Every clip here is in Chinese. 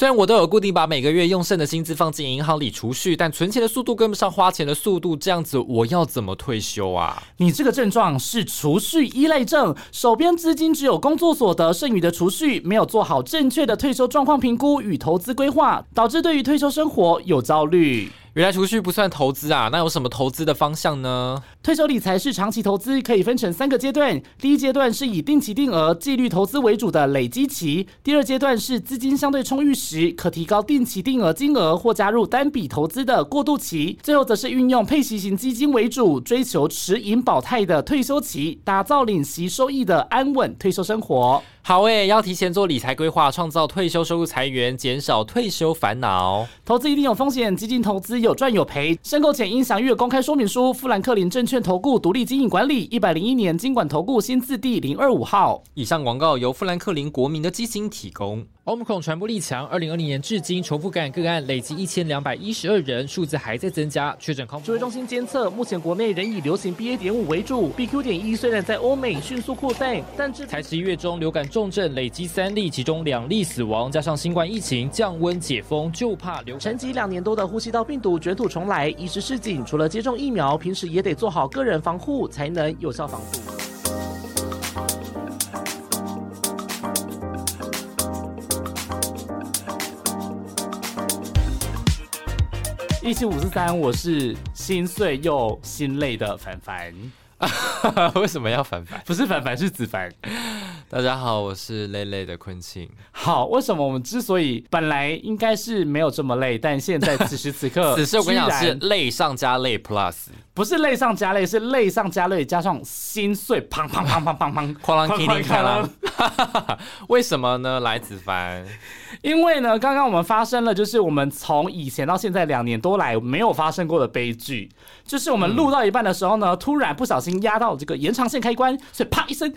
虽然我都有固定把每个月用剩的薪资放进银行里储蓄，但存钱的速度跟不上花钱的速度，这样子我要怎么退休啊？你这个症状是储蓄依赖症，手边资金只有工作所得剩余的储蓄，没有做好正确的退休状况评估与投资规划，导致对于退休生活有焦虑。原来储蓄不算投资啊？那有什么投资的方向呢？退休理财是长期投资，可以分成三个阶段。第一阶段是以定期定额、纪律投资为主的累积期；第二阶段是资金相对充裕时，可提高定期定额金额或加入单笔投资的过渡期；最后则是运用配息型基金为主，追求持盈保泰的退休期，打造领息收益的安稳退休生活。好诶，要提前做理财规划，创造退休收入财源，减少退休烦恼。投资一定有风险，基金投资有赚有赔。申购前应详阅公开说明书。富兰克林证券投顾独立经营管理，一百零一年经管投顾新字第零二五号。以上广告由富兰克林国民的基金提供。Omicron 传播力强，二零二零年至今重复感染个案累计一千两百一十二人，数字还在增加。确诊康指挥中心监测，目前国内仍以流行 BA. 点五为主，BQ. 点一虽然在欧美迅速扩散，但至才十一月中流感重症累积三例，其中两例死亡，加上新冠疫情降温解封，就怕流。沉寂两年多的呼吸道病毒卷土重来，一时市井，除了接种疫苗，平时也得做好个人防护，才能有效防护。一七五四三，我是心碎又心累的凡凡。为什么要凡凡？不是凡凡，是子凡。大家好，我是累累的昆庆。好，为什么我们之所以本来应该是没有这么累，但现在此时此刻，此时我跟你讲是累上加累 plus，不是累上加累，是累上加累加上心碎，砰砰砰砰砰 砰，哐啷哐啷哐啷。为什么呢？来子凡，因为呢，刚刚我们发生了，就是我们从以前到现在两年多来没有发生过的悲剧，就是我们录到一半的时候呢，突然不小心压到这个延长线开关，所以啪一声。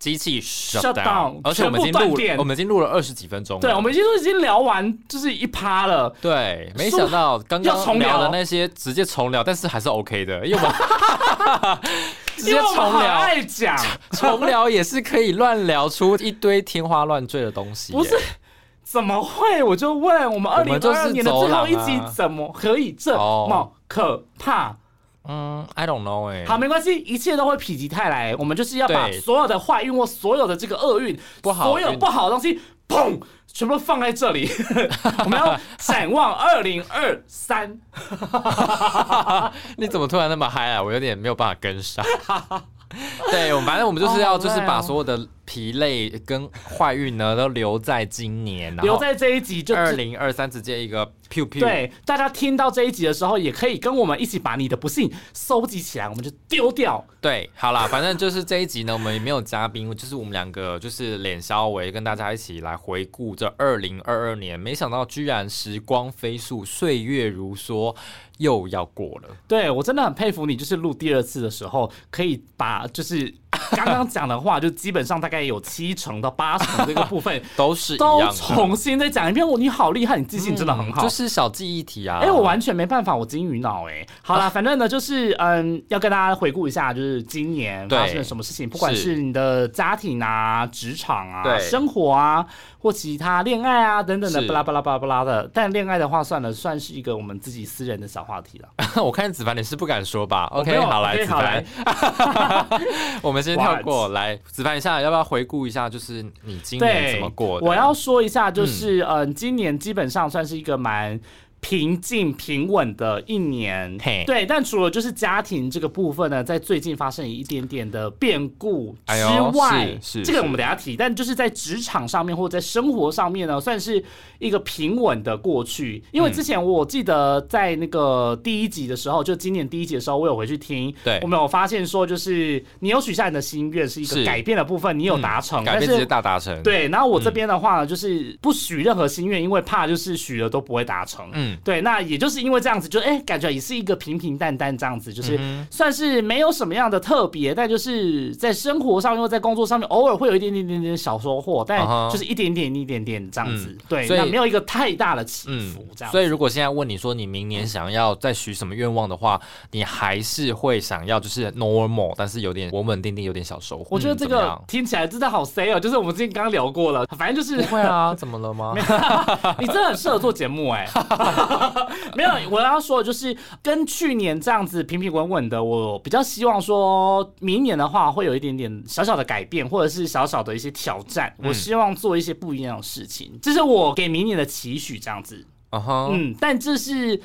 机器 shut down，而且我们已经录，我们已经录了二十几分钟。对，我们已经都已经聊完，就是一趴了。对，没想到刚刚聊的那些直接重聊，但是还是 OK 的，因为我们 直接重聊，爱讲 重聊也是可以乱聊出一堆天花乱坠的东西。不是，怎么会？我就问，我们二零二二年的最后一集怎么可以这么可怕？嗯，I don't know 哎，好，没关系，一切都会否极泰来。我们就是要把所有的坏运或所有的这个厄运，不好，所有不好的东西，砰，全部放在这里。我们要展望二零二三。你怎么突然那么嗨啊？我有点没有办法跟上。对，我反正我们就是要就是把所有的。疲累跟坏运呢，都留在今年，留在这一集就二零二三直接一个 p 对，大家听到这一集的时候，也可以跟我们一起把你的不幸收集起来，我们就丢掉。对，好啦，反正就是这一集呢，我们也没有嘉宾，就是我们两个就是脸稍微跟大家一起来回顾这二零二二年。没想到居然时光飞速，岁月如梭，又要过了。对我真的很佩服你，就是录第二次的时候，可以把就是。刚刚讲的话，就基本上大概有七成到八成这个部分 都是都重新再讲一遍。我你好厉害，你记性真的很好，就是小记忆题啊。哎，我完全没办法，我金鱼脑哎。好啦，反正呢，就是嗯，要跟大家回顾一下，就是今年发生了什么事情，不管是你的家庭啊、职场啊、生活啊。或其他恋爱啊等等的，巴拉巴拉巴拉巴拉的。但恋爱的话，算了，算是一个我们自己私人的小话题了。我看子凡你是不敢说吧？OK，好来，子凡，我们先跳过来。子凡一下，要不要回顾一下？就是你今年怎么过的？我要说一下，就是嗯，今年基本上算是一个蛮。平静平稳的一年，对，但除了就是家庭这个部分呢，在最近发生一点点的变故之外，是这个我们等下提。但就是在职场上面或者在生活上面呢，算是一个平稳的过去。因为之前我记得在那个第一集的时候，就今年第一集的时候，我有回去听，对，我们有发现说，就是你有许下你的心愿是一个改变的部分，你有达成，改变直接大达成。对，然后我这边的话呢，就是不许任何心愿，因为怕就是许了都不会达成。嗯。嗯，对，那也就是因为这样子，就哎、感觉也是一个平平淡淡这样子，就是嗯算是没有什么样的特别，但就是在生活上面或在工作上面，偶尔会有一点点点点小收获，但就是一点点一点点这样子，对，所以那没有一个太大的起嗯伏，这样子。所以如果现在问你说你明年想要再许什么愿望的话，你还是会想要就是 normal，但是有点稳稳定定，有点小收获。我觉得这个听起来真的好 say 哦，就是我们之前刚刚聊过了，反正就是不会啊，怎么了吗？你真的很适合做节目哎、没有，我要说的就是跟去年这样子平平稳稳的，我比较希望说明年的话会有一点点小小的改变，或者是小小的一些挑战。嗯我希望做一些不一样的事情，这是我给明年的期许，这样子。啊哈，嗯，但这是。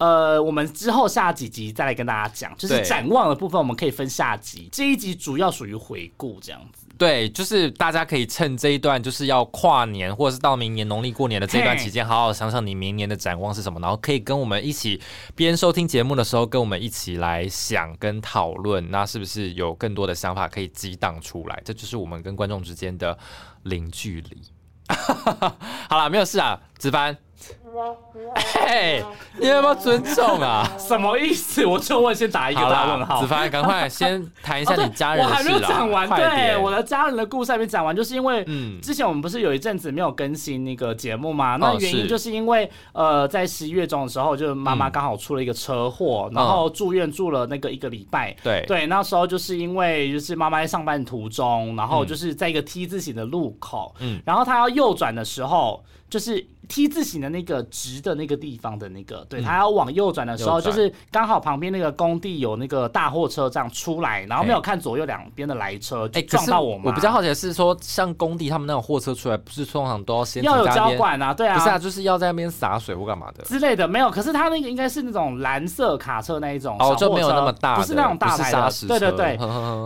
呃，我们之后下几集再来跟大家讲，就是展望的部分，我们可以分下集。这一集主要属于回顾这样子。对，就是大家可以趁这一段就是要跨年或者是到明年农历过年的这段期间，好好想想你明年的展望是什么，然后可以跟我们一起边收听节目的时候，跟我们一起来想跟讨论，那是不是有更多的想法可以激荡出来？这就是我们跟观众之间的零距离。好啦，没有事啊，子凡。嘿，你有没有尊重啊？什么意思？我就问，先打一个大问，号子。凡，赶快先谈一下你家人我还没。有讲完，快对我的家人的故事还没讲完，就是因为嗯之前我们不是有一阵子没有更新那个节目嘛？那原因就是因为呃，在十一月中的时候，就是妈妈嗯刚好出了一个车祸，然后住院住了那个一个礼拜。对对，那时候就是因为就是妈妈在上班途中，然后嗯就是在一个 T 字形的路口，嗯然后她要右转的时候，就是 T 字形的那个直的那个地方的那个，对，他要往右转的时候，就是刚好旁边那个工地有那个大货车这样出来，然后没有看左右两边的来车，哎、撞到我们。我比较好奇的是说，像工地他们那种货车出来，不是通常都要先要有交管啊，对啊，不是啊，就是要在那边洒水或干嘛的。之类的没有，可是他那个应该是那种蓝色卡车那一种，哦，就没有那车么大，不是那种大不台的，石对对对。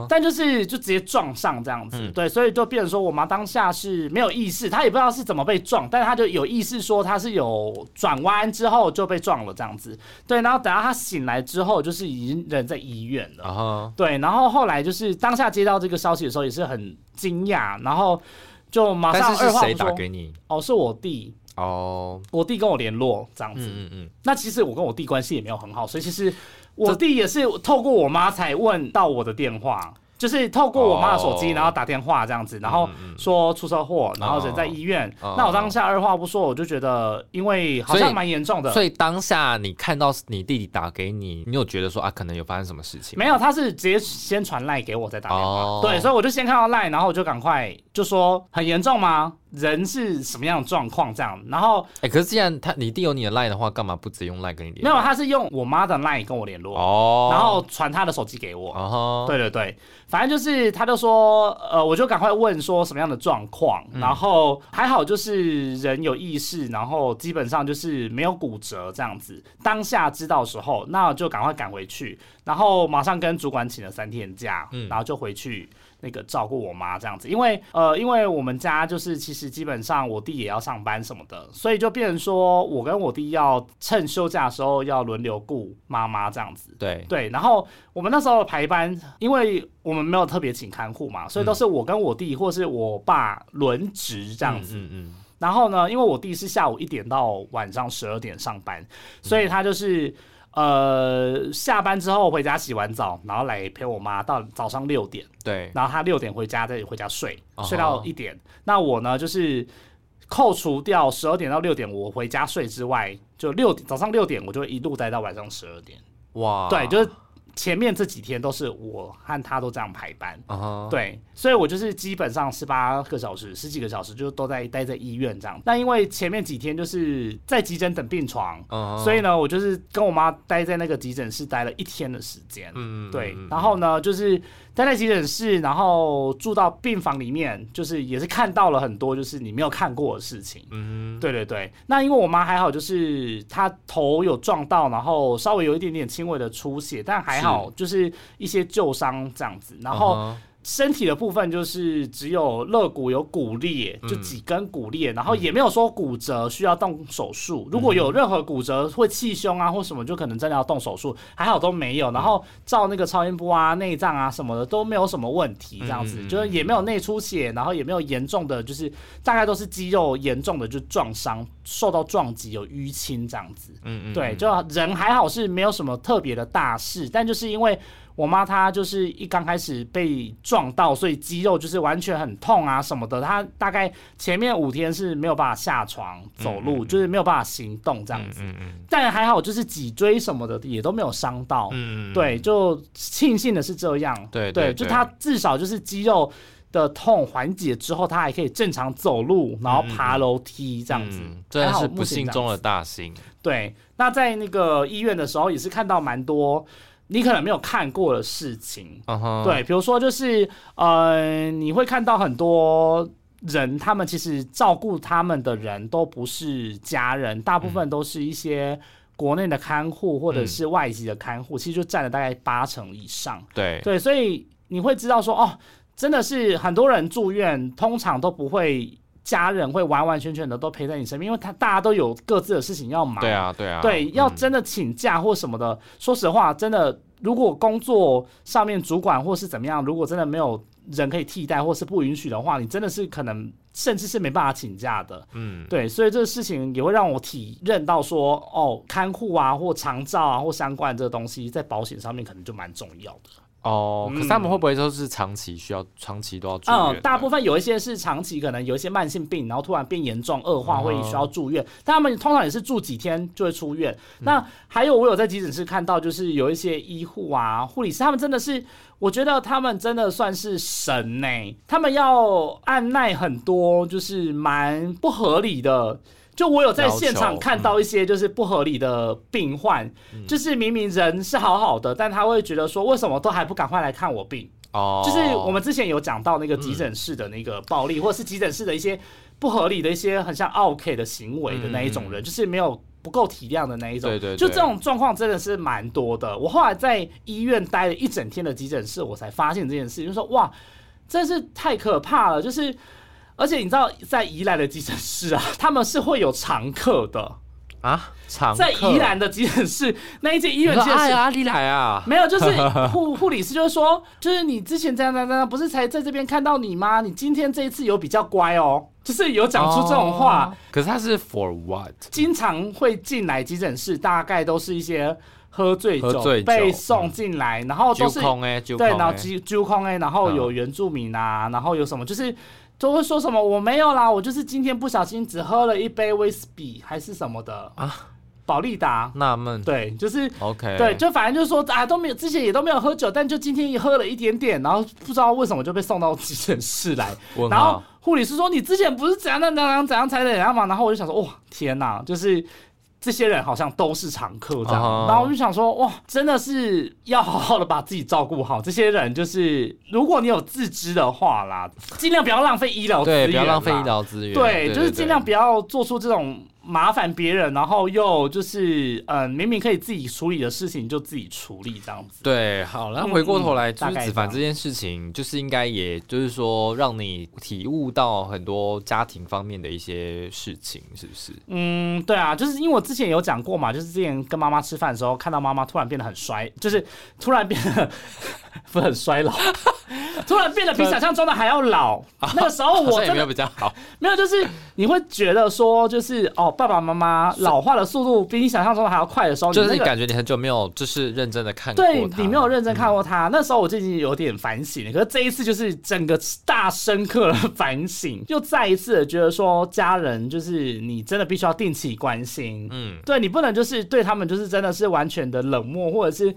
但就是就直接撞上这样子，嗯。对，所以就变成说我妈当下是没有意识，她也不知道是怎么被撞，但是她就有意识说他是有转弯之后就被撞了这样子，对，然后等到他醒来之后，就是已经人在医院了，对，然后后来就是当下接到这个消息的时候也是很惊讶，然后就马上二话不说，打给你？哦，是我弟，哦，我弟跟我联络这样子，嗯嗯嗯，那其实我跟我弟关系也没有很好，所以其实我弟也是透过我妈才问到我的电话，就是透过我妈的手机，哦然后打电话这样子，然后说出车祸，然后人在医院。哦那我当下二话不说，我就觉得，因为好像蛮严重的。所以当下你看到你弟弟打给你，你有觉得说啊，可能有发生什么事情？没有，他是直接先传赖给我再打电话，哦对，所以我就先看到赖，然后我就赶快就说很严重吗？人是什么样的状况这样？然后哎、可是既然他你弟有你的 line 的话，干嘛不直接用 line 跟你联没有，他是用我妈的 line 跟我联络，哦，然后传他的手机给我，对对对，反正就是他就说，呃，我就赶快问说什么样的状况，嗯然后还好就是人有意识，然后基本上就是没有骨折这样子。当下知道的时候，那我就赶快赶回去，然后马上跟主管请了三天假，嗯然后就回去。那个照顾我妈这样子，因为呃，因为我们家就是其实基本上我弟也要上班什么的，所以就变成说我跟我弟要趁休假的时候要轮流顾妈妈这样子。对，对，然后我们那时候的排班，因为我们没有特别请看护嘛，所以都是我跟我弟或是我爸轮值这样子。嗯嗯然后呢，因为我弟是下午一点到晚上十二点上班，所以他就是。呃，下班之后回家洗完澡，然后来陪我妈到早上六点，嗯，对，然后她六点回家再回家睡，哦睡到一点。那我呢，就是扣除掉十二点到六点我回家睡之外，就六点早上六点我就一路待到晚上十二点。哇，对，就是前面这几天都是我和他都这样排班。对，所以我就是基本上十八个小时、十几个小时，就都在待在医院这样。那因为前面几天就是在急诊等病床，所以呢，我就是跟我妈待在那个急诊室待了一天的时间。对嗯，然后呢，就是待在急诊室，然后住到病房里面，就是也是看到了很多就是你没有看过的事情。嗯对对对，那因为我妈还好，就是她头有撞到，然后稍微有一点点轻微的出血，但还好，就是一些旧伤这样子。然后身体的部分就是只有肋骨有骨裂，就几根骨裂，然后也没有说骨折需要动手术。如果有任何骨折会气胸啊或什么，就可能真的要动手术，还好都没有。然后照那个超音波啊、内脏啊什么的都没有什么问题，这样子就是也没有内出血，然后也没有严重的，就是大概都是肌肉严重的就撞伤受到撞击有淤青这样子。嗯嗯，对，嗯就人还好是没有什么特别的大事，但就是因为我妈她就是一刚开始被撞到，所以肌肉就是完全很痛啊什么的。她大概前面五天是没有办法下床走路，嗯嗯就是没有办法行动这样子。嗯嗯但还好就是脊椎什么的也都没有伤到。嗯，嗯，对，就庆幸的是这样。对，对就她至少就是肌肉。的痛缓解之后，她还可以正常走路，然后爬楼梯这样子，嗯真的还好是不幸中的大幸。对，那在那个医院的时候，也是看到蛮多你可能没有看过的事情。对，比如说就是呃，你会看到很多人，他们其实照顾他们的人都不是家人，大部分都是一些国内的看护或者是外籍的看护，其实就占了大概八成以上。对对，所以你会知道说，哦，真的是很多人住院，通常都不会家人会完完全全的都陪在你身边，因为他大家都有各自的事情要忙。对啊对啊，对，要嗯真的请假或什么的，说实话，真的，如果工作上面主管或是怎么样，如果真的没有人可以替代或是不允许的话，你真的是可能甚至是没办法请假的。嗯对，所以这个事情也会让我体认到说，哦，看护啊或长照啊或相关这个东西，在保险上面可能就蛮重要的。哦，可是他们会不会都是长期需要长期都要住嗯院嗯？，大部分有一些是长期，可能有一些慢性病，然后突然变严重恶化，哦会需要住院。但他们通常也是住几天就会出院。嗯那还有我有在急诊室看到，就是有一些医护啊、护理师，他们真的是，我觉得他们真的算是神呢、他们要按耐很多，就是蛮不合理的。就我有在现场看到一些就是不合理的病患，嗯就是明明人是好好的，但他会觉得说，为什么都还不赶快来看我病？哦，就是我们之前有讲到那个急诊室的那个暴力，或者是急诊室的一些不合理的一些很像 OK 的行为的那一种人，就是没有不够体谅的那一种。对对对就这种状况真的是蛮多的。我后来在医院待了一整天的急诊室，我才发现这件事，就是说哇，真是太可怕了。就是而且你知道，在宜兰的急诊室啊，他们是会有常客的。啊，常在宜兰的急诊室那一间医院哎呀，你来啊，没有，就是 护护理师就是说，就是你之前这样这样这样，不是才在这边看到你吗？你今天这一次有比较乖哦，就是有讲出这种话，哦可是他是 for what？经常会进来急诊室，大概都是一些喝醉酒被送进来，然后都是对，然后揪揪空哎，然后有原住民啊，然后有什么就是。都会说什么我没有啦，我就是今天不小心只喝了一杯威士忌还是什么的啊，保利达，纳闷。对，就是，OK，对，就反正就是说啊都没有，之前也都没有喝酒，但就今天也喝了一点点，然后不知道为什么就被送到急诊室来，然后，护理师说你之前不是怎样怎样怎样怎样才怎样嘛，然后我就想说哇天哪，就是。这些人好像都是常客这样。哦然后我就想说，哇，真的是要好好的把自己照顾好。这些人就是，如果你有自知的话啦，尽量不要浪费医疗资源对，不要浪费医疗资源，对，就是尽量不要做出这种麻烦别人，然后又就是嗯，明明可以自己处理的事情就自己处理这样子。对，好，然后嗯回过头来，嗯就是大概这样子凡这件事情，就是应该也就是说，让你体悟到很多家庭方面的一些事情，是不是？嗯，对啊，就是因为我之前有讲过嘛，就是之前跟妈妈吃饭的时候，看到妈妈突然变得很衰，就是突然变得 不很衰老，突然变得比想象中的还要老。那个时候好像也没有我真的比较好，没有，就是你会觉得说，就是哦，爸爸妈妈老化的速度比你想象中的还要快的时候，就是感觉你很久没有就是认真的看过对你没有认真看过他，那时候我就已经有点反省了。可是这一次就是整个大深刻的反省，又再一次的觉得说，家人就是你真的必须要定期关心，嗯，对你不能就是对他们就是真的是完全的冷漠，或者是。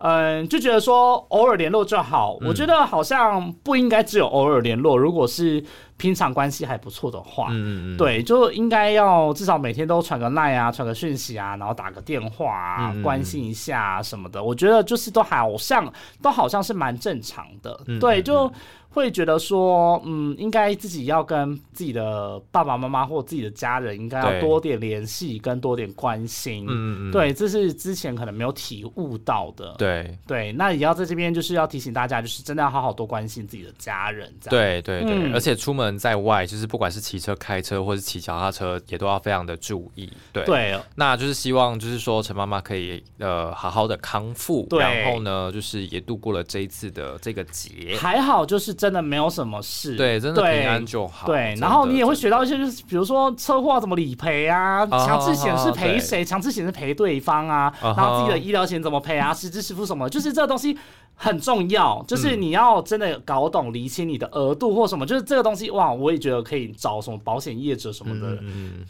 嗯，就觉得说偶尔联络就好。嗯我觉得好像不应该只有偶尔联络，如果是平常关系还不错的话，嗯对，就应该要至少每天都传个赖啊，传个讯息啊，然后打个电话啊，嗯关心一下、啊、什么的。我觉得就是都好像都好像是蛮正常的，对，就会觉得说，嗯，应该自己要跟自己的爸爸妈妈或自己的家人应该要多点联系，跟多点关心。嗯嗯嗯，对，这是之前可能没有体悟到的。对对，那也要在这边就是要提醒大家，就是真的要好好多关心自己的家人。这样。对对对，嗯而且出门在外，就是不管是骑车、开车或是骑脚踏车，也都要非常的注意。对，对，那就是希望就是说陈妈妈可以呃好好的康复，对然后呢就是也度过了这一次的这个节。还好，就是真的没有什么事。对，真的对平安就好。对，然后你也会学到一些，就是比如说车祸怎么理赔啊，哦强制险是赔谁，强制险是赔对方啊，然后自己的医疗险怎么赔啊，实支实付什么，就是这个东西很重要，就是嗯你要真的搞懂理清你的额度或什么，就是这个东西哇，我也觉得可以找什么保险业者什么的。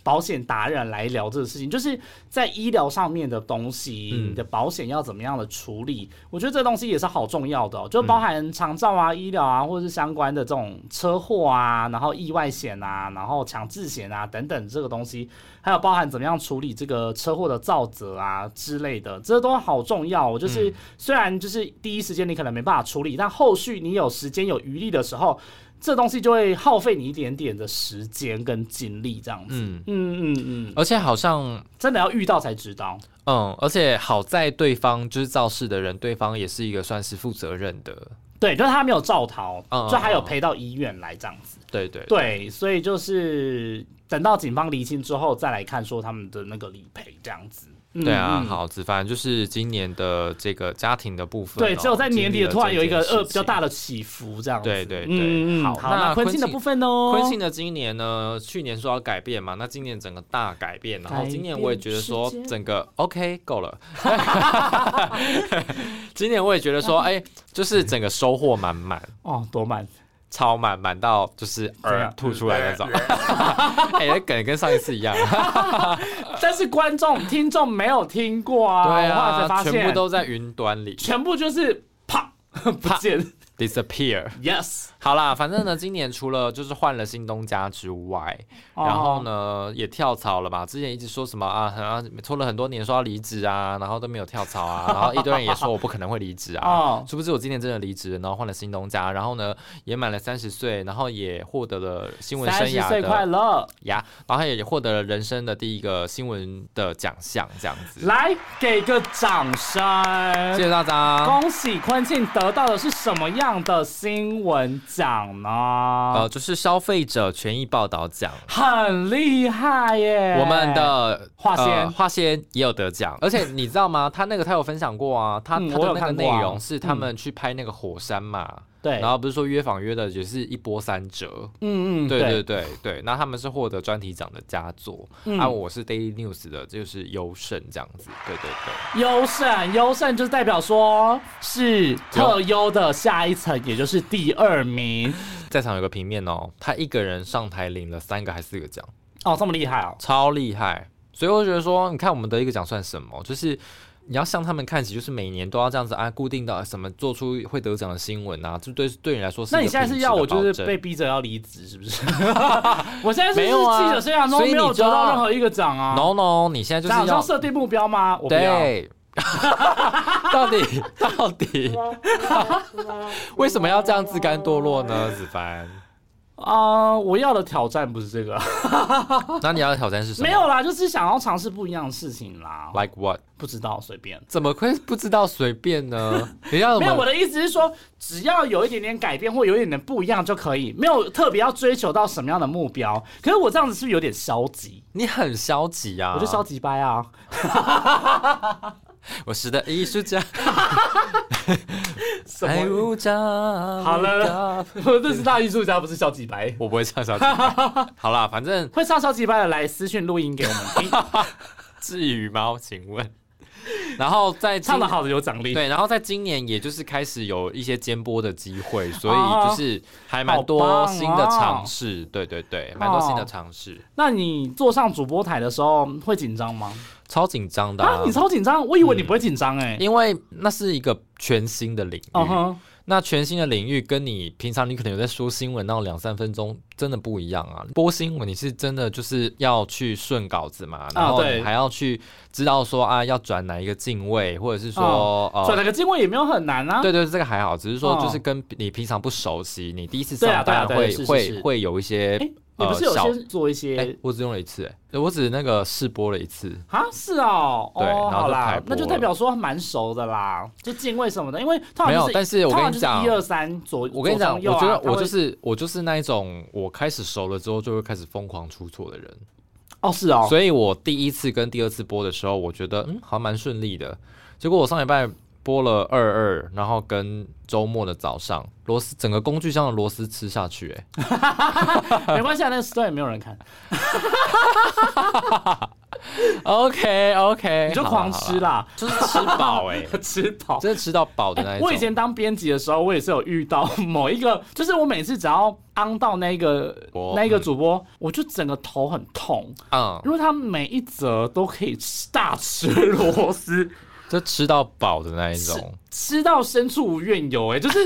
保险达人来聊这个事情，就是在医疗上面的东西，嗯你的保险要怎么样的处理？我觉得这东西也是好重要的、哦，就包含长照啊、医疗啊，或者是相关的这种车祸啊，然后意外险啊，然后强制险啊等等这个东西，还有包含怎么样处理这个车祸的造责啊之类的，这都好重要、哦。就是、虽然就是第一时间你可能没办法处理，但后续你有时间有余力的时候。这东西就会耗费你一点点的时间跟精力，这样子。嗯，嗯嗯嗯，而且好像真的要遇到才知道。嗯，而且好在对方就是肇事的人，对方也是一个算是负责任的。对，就是他没有照逃，嗯就还有陪到医院来这样子。对对对，所以就是等到警方厘清之后，再来看说他们的那个理赔这样子。嗯对啊，嗯好，子凡就是今年的这个家庭的部分哦、对，只有在年底的突然有一个呃比较大的起伏这样子。对对对嗯嗯好好，那婚庆的部分呢？情。坤信的今年呢，去年说要改变嘛，那今年整个大改变，然后今年我也觉得说整个 OK 够了。今年我也觉得说，哎、就是整个收获满满。哦，多满。超满满到就是耳吐出来那种，哎、那梗跟上一次一样，但是观众听众没有听过啊，对啊，全部都在云端里。全部就是啪 不见。disappear。Yes，好啦，反正呢，今年除了就是换了新东家之外，哦然后呢也跳槽了嘛。之前一直说什么啊，好像拖了很多年说要离职啊，然后都没有跳槽啊，然后一堆人也说我不可能会离职啊。哦，殊不知我今年真的离职，然后换了新东家，然后呢也满了三十岁，然后也获得了新闻生涯三十岁快乐，呀，然后也获得了人生的第一个新闻的奖项，这样子。来给个掌声。谢谢大家。恭喜坤庆得到的是什么样的新闻奖呢？呃，就是消费者权益报道奖，很厉害耶！我们的华仙呃华仙也有得奖，而且你知道吗？他那个他有分享过啊，他、他的那个内容是他们去拍那个火山嘛，对，然后不是说约访约的也是一波三折，嗯嗯，对对。对对，那他们是获得专题奖的佳作，嗯。啊，我是 Daily News 的，就是优胜这样子，对对对，优胜，优胜就是代表说是特优的下一层，也就是第二名。在场有个平面哦，他一个人上台领了三个还是四个奖，哦，这么厉害哦！超厉害，所以我觉得说，你看我们得一个奖算什么？就是你要向他们看齐，就是每年都要这样子啊，固定的什么做出会得奖的新闻啊，这对对你来说是那你现在是要我就是被逼着要离职，是不是？我现在是记者生涯中没有得到任何一个奖啊。no no，你现在就是奖要要设定目标吗？我不要。对。到底到底 为什么要这样自甘堕落呢？子凡，啊、我要的挑战不是这个，那你要的挑战是什么？没有啦，就是想要尝试不一样的事情啦。，like what？不知道，随便。怎么会不知道随便呢？你要没有，我？的意思是说，只要有一点点改变或有一点点不一样就可以，没有特别要追求到什么样的目标。可是我这样子是不是有点消极？你很消极啊！我就消极掰啊！我是的艺术家，什爱么？无价。好了，我这是大艺术家，不是消极掰。我不会唱消极。好啦，反正会唱消极掰的来私讯录音给我们听，至于吗？请问。然后在今唱的好的有奖励。对，然后在今年也就是开始有一些监播的机会，所哦以就是还蛮多新的尝试。对对对，蛮多新的尝试，那你坐上主播台的时候会紧张吗？超紧张的、啊，你超紧张，我以为你不会紧张哎。因为那是一个全新的领域。那全新的领域跟你平常你可能有在说新闻那种两三分钟，真的不一样啊。播新闻你是真的就是要去顺稿子嘛，然后你还要去知道说啊要转哪一个镜位，或者是说、哦转呃。了个经纬也没有很难啊。对对，这个还好，只是说哦就是跟你平常不熟悉，你第一次上班会、会会有一些诶你不是有先做一哎、些我只用了一次、哎，我只那个试播了一次。啊？是哦，对哦，然后就那就代表说蛮熟的啦，就敬畏什么的，因为没有但是我跟你讲一二三左，我跟你讲，我觉得我就是我就是那一种，我开始熟了之后就会开始疯狂出错的人。哦是哦，所以我第一次跟第二次播的时候，我觉得嗯好像蛮顺利的。结果我上礼拜播了二二，然后跟周末的早上螺丝整个工具箱的螺丝吃下去、哎 没关系啊，那个 story 也没有人看，，OK OK，你就狂吃啦，啦，就是吃饱哎、吃饱。真的吃到饱的那一种。我以前当编辑的时候，我也是有遇到某一个，就是我每次只要昂到那个那一个主播，我就整个头很痛，嗯，因为他每一则都可以吃大吃螺丝，就吃到饱的那一种。吃到深处无怨尤，哎，就是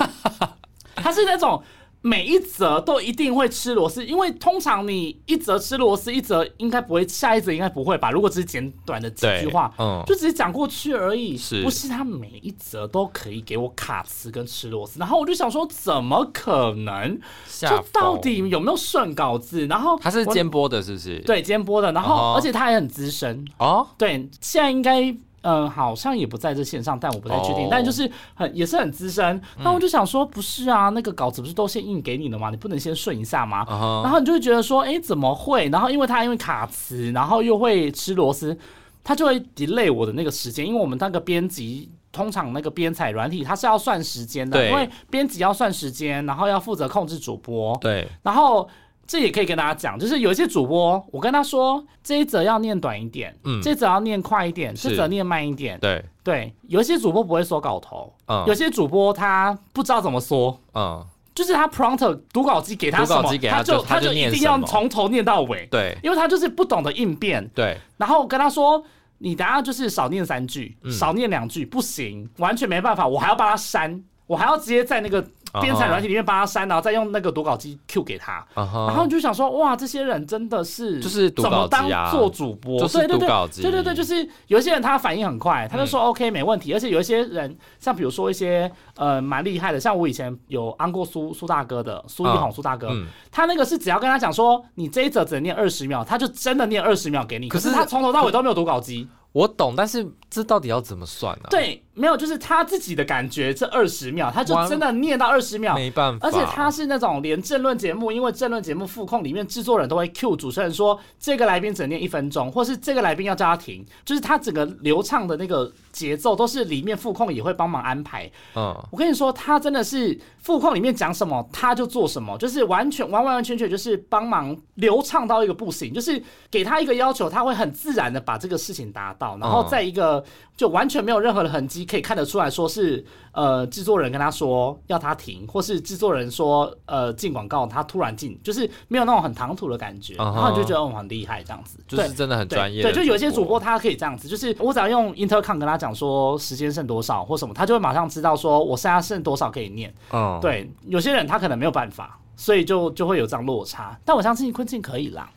他是那种。每一则都一定会吃螺丝，因为通常你一则吃螺丝，一则应该不会，下一则应该不会吧？如果只是简短的几句对话，嗯就只是讲过去而已。是不是他每一则都可以给我卡词跟吃螺丝？然后我就想说，怎么可能？就到底有没有顺稿子？然后他是我监播的，是不是？对监播的，然后、哦而且他也很资深，哦，对，现在应该。嗯，好像也不在这线上，但我不太确定。哦但就是很也是很资深。那、我就想说，不是啊，那个稿子不是都先印给你了吗？你不能先顺一下吗？然后你就会觉得说，哎，怎么会？然后因为他因为卡词，然后又会吃螺丝，他就会 delay 我的那个时间，因为我们那个编辑。通常那个编采软体它是要算时间的，因为编辑要算时间，然后要负责控制主播，对，然后这也可以跟大家讲，就是有一些主播，我跟他说这一则要念短一点，嗯。这则要念快一点，是。这则念慢一点。对，对，有一些主播不会说稿头，嗯。有些主播他不知道怎么说。嗯，就是他 prompter 读稿机给他什么，他就他他就一定要从头念到尾，对。因为他就是不懂得应变。对，然后跟他说，你等下就是少念三句，嗯。少念两句，不行，完全没办法，我还要帮他删，我还要直接在那个编采软体里面帮他删，然后再用那个读稿机 Q 给他。然后你就想说，哇，这些人真的是就是怎么当做主播，就是对对对对对对，就是有一些人他反应很快，他就说 OK 没问题，而且有一些人像比如说一些呃蛮厉害的，像我以前有安过苏苏大哥的苏一红苏大哥，嗯，他那个是只要跟他讲说你这一则只能念二十秒，他就真的念二十秒给你，可是他从头到尾都没有读稿机。我懂，但是这到底要怎么算呢？，对，没有，就是他自己的感觉，这二十秒，他就真的念到二十秒。没办法，而且他是那种连政论节目，因为政论节目副控里面制作人都会 cue 主持人说这个来宾只念一分钟，或是这个来宾要叫他停，就是他整个流畅的那个节奏都是里面副控也会帮忙安排。嗯，我跟你说，他真的是副控里面讲什么他就做什么，就是完全完完完全全就是帮忙流畅到一个不行，就是给他一个要求，他会很自然的把这个事情达到，然后在一个就完全没有任何的痕迹可以看得出来说是呃制作人跟他说要他停，或是制作人说呃进广告他突然进，就是没有那种很唐突的感觉，然后你就觉得哦很厉害这样子，就是真的很专业的对，就有些主播他可以这样子，就是我只要用 intercom 跟他讲说时间剩多少或什么，他就会马上知道说我剩下剩多少可以念。嗯，对，有些人他可能没有办法，所以就就会有这样落差。但我相信昆庆可以啦。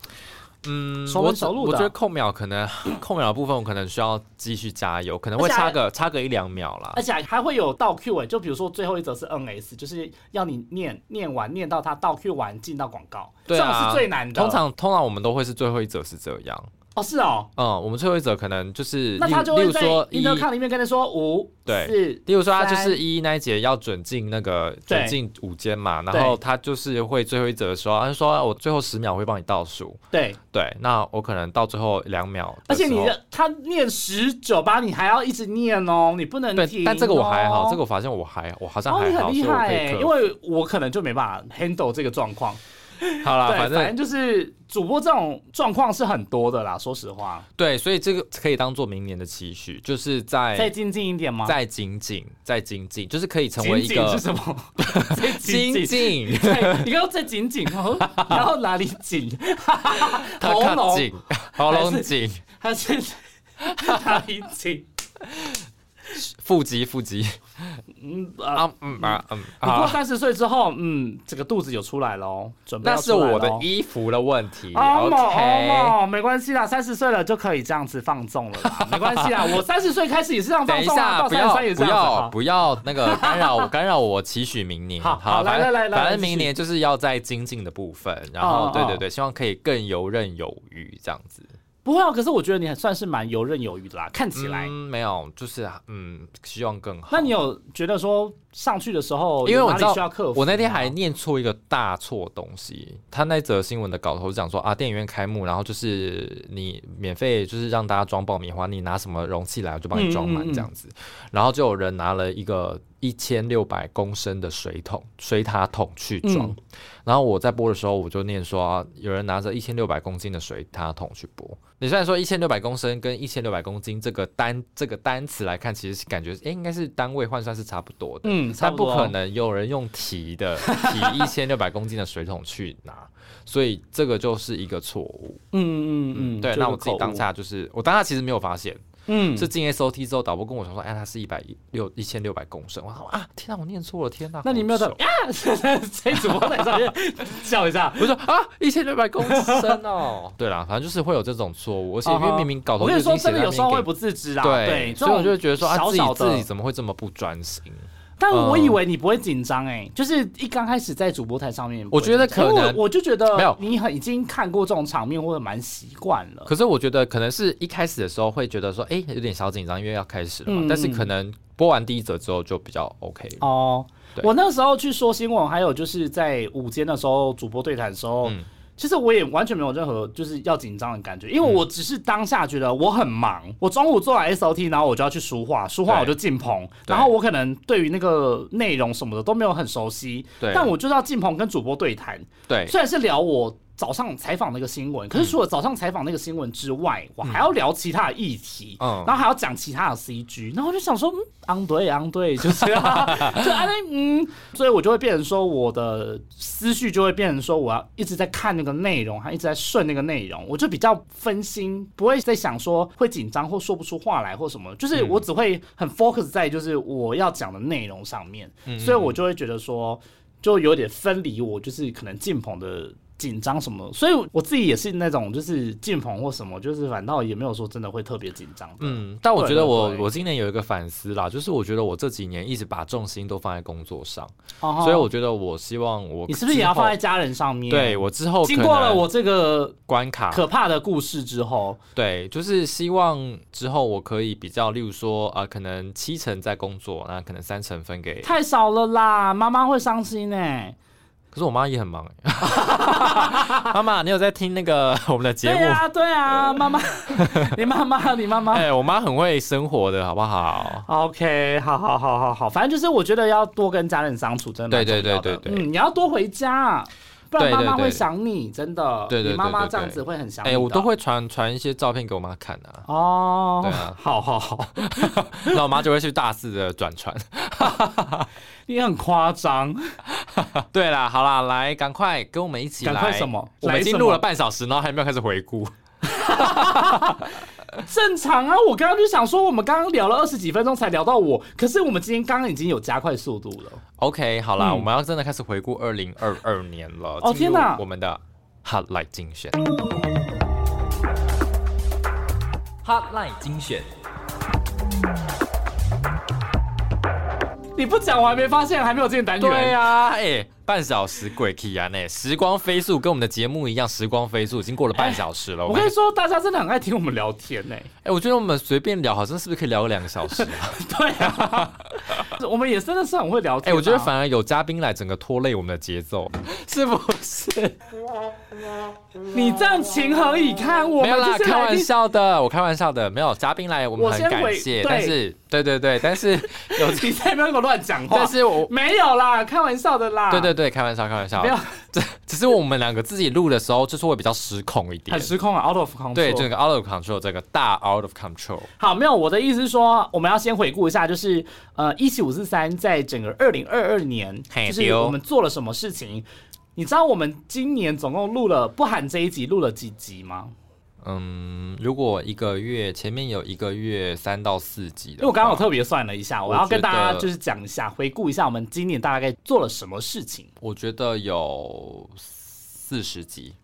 嗯，熟我门熟路的我觉得控秒可能控秒的部分，我可能需要继续加油，可能会差个差个一两秒啦而。且还会有倒 Q 哎、就比如说最后一则是 NS，就是要你念念完念到他倒 Q 完进到广告，这种是最难的。通常通常我们都会是最后一则是这样。哦是哦，嗯，我们最后一则可能就是，那他就会在一，intercom 里面跟他说五对四，例如说他就三是一那一节要准进那个对。准进五间嘛，然对。后他就是会最后一则的时候，他就说我最后十秒会帮你倒数，对，对，那我可能到最后两秒的而且你候的他念十九八，你还要一直念哦，你不能对停、哦。，但这个我还好，这个我发现我还我好像哦，还很厉所以我害哎、可以克因为我可能就没办法 handle 这个状况。好啦，反正反正就是主播这种状况是很多的啦，说实话。对，所以这个可以当做明年的期许，就是再在精进一点吗？再精进，再精进，就是可以成为一紧紧是个什么？精紧，进，对，你刚刚再紧紧哦，然后哪里紧？它喉咙紧，喉咙紧，还是哪里紧？腹肌腹肌嗯啊，啊嗯啊嗯你过啊，三十岁之后，嗯，这个肚子有出来喽，准备要那是我的衣服的问题。哦没关系啦，三十岁了就可以这样子放纵了啦，没关系啦。我三十岁开始也是这样等一放纵啊，下，到三十不要不三也这样子啊。要不要那个干扰我 干扰我期许明年。好好来来来来反正明年就是要在精进的部分，然后对对对，希望可以更游刃有余这样子。不会啊，可是我觉得你还算是蛮游刃有余的啦，看起来。嗯，没有，就是嗯，希望更好。那你有觉得说上去的时候，因为我知道需要克服？我那天还念错一个大错东西，他那则新闻的稿头讲说啊，电影院开幕，然后就是你免费就是让大家装爆米花，你拿什么容器来，我就帮你装满嗯嗯嗯这样子。然后就有人拿了一个一千六百公升的水桶水塔桶去装，嗯然后我在播的时候我就念说、啊，有人拿着一千六百公斤的水塔桶去播。你虽然说一千六百公升跟一千六百公斤这个单这个单词来看，其实感觉诶应该是单位换算是差不多的。嗯，差但不可能有人用提的 提一千六百公斤的水桶去拿，所以这个就是一个错误。嗯嗯嗯，对，那我自己当下就是，我当下其实没有发现，嗯是进 SOT 之后，导播跟我说说，哎，它是一百六一千六百公升。我说啊，天哪，我念错了，天哪！那你没有好的糗呀？这主播在上面笑一下。我说啊，一千六百公升哦。对啦，反正就是会有这种错误，而且因为明明搞头我跟你说，真的有时候会不自知啦。对，所以我就会觉得说啊，自己自己怎么会这么不专心？但我以为你不会紧张哎，就是一刚开始在主播台上面，我觉得可能我我就觉得没有。你很已经看过这种场面，或者蛮习惯了。可是我觉得可能是一开始的时候会觉得说，哎、有点小紧张，因为要开始了嘛。嗯。但是可能播完第一则之后就比较 OK。哦，我那时候去说新闻，还有就是在午间的时候主播对谈的时候，嗯其实我也完全没有任何就是要紧张的感觉，因为我只是当下觉得我很忙，我中午做完 SOT，然后我就要去书画，书画我就进棚，然后我可能对于那个内容什么的都没有很熟悉，对。但我就是要进棚跟主播对谈，对，虽然是聊我早上采访那个新闻，可是除了早上采访那个新闻之外，我还要聊其他的议题，嗯。然后还要讲其他的 CG，然后我就想说，嗯，昂对昂对，就是就安嗯，所以我就会变成说，我的思绪就会变成说，我要一直在看那个内容，还一直在顺那个内容，我就比较分心，不会在想说会紧张或说不出话来或什么，就是我只会很 focus 在就是我要讲的内容上面，所以我就会觉得说，就有点分离我就是可能进棚的。紧张什么，所以我自己也是那种，就是进棚或什么，就是反倒也没有说真的会特别紧张。嗯，但我觉得我我今年有一个反思啦，就是我觉得我这几年一直把重心都放在工作上，哦所以我觉得我希望我你是不是也要放在家人上面？对我之后经过了我这个关卡，可怕的故事之后，对，就是希望之后我可以比较，例如说啊、呃可能七成在工作，那可能三成分给太少了啦，妈妈会伤心哎。可是我妈也很忙欸，妈妈，你有在听那个 我们的节目？对啊，对啊，妈妈，你妈妈，你妈妈。哎、我妈很会生活的，好不好？OK，好好好好好，反正就是我觉得要多跟家人相处，真的蛮对对对对对嗯，你要多回家，不然妈妈会想你，真的。对对对你妈妈这样子会很想你哎、的。我都会传传一些照片给我妈看啊，哦。对啊好好好，那我妈就会去大肆的转传。你很夸张。对啦，好啦，来，赶快跟我们一起来。赶快什么我们已经录了半小时，然后还没有开始回顾。正常啊，我刚刚就想说，我们刚刚聊了二十几分钟才聊到我，可是我们今天刚刚已经有加快速度了。OK，好啦，嗯我们要真的开始回顾二零二二年了。哦进入天哪我们的 Hotline 精选。Hotline 精选，你不讲，我还没发现还没有进单元。对啊，哎、半小时鬼 K 啊，那，时光飞速，跟我们的节目一样，时光飞速，已经过了半小时了。我跟你说，大家真的很爱听我们聊天呢、哎、我觉得我们随便聊，好像是不是可以聊个两个小时啊？对啊，我们也真的是很会聊哎、天、啊。我觉得反而有嘉宾来，整个拖累我们的节奏，是不是？你这样情何以堪？我没有啦，开玩。笑的，我开玩笑的，没有嘉宾来，我们很感谢，但是对对对，但是有，你在那边给我乱讲话但。是我。没有啦，开玩笑的啦。对对对，开玩笑，开玩笑没有。这只是我们两个自己录的时候，就是会比较失控一点很。失控啊，out of control。对，这个 out of control，这个大 out of control。好，没有，我的意思是说，我们要先回顾一下，就是呃，一七五四三在整个二零二二年，就是我们做了什么事情。你知道我们今年总共录了不含这一集录了几集吗？嗯，如果一个月前面有一个月三到四集的，因为我刚刚我特别算了一下，我要跟大家就是讲一下，回顾一下我们今年大概做了什么事情。我觉得有四十集，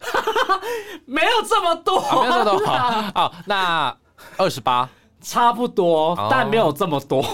没有这么多，啊，没有这么多啊，那二十八，差不多哦，但没有这么多。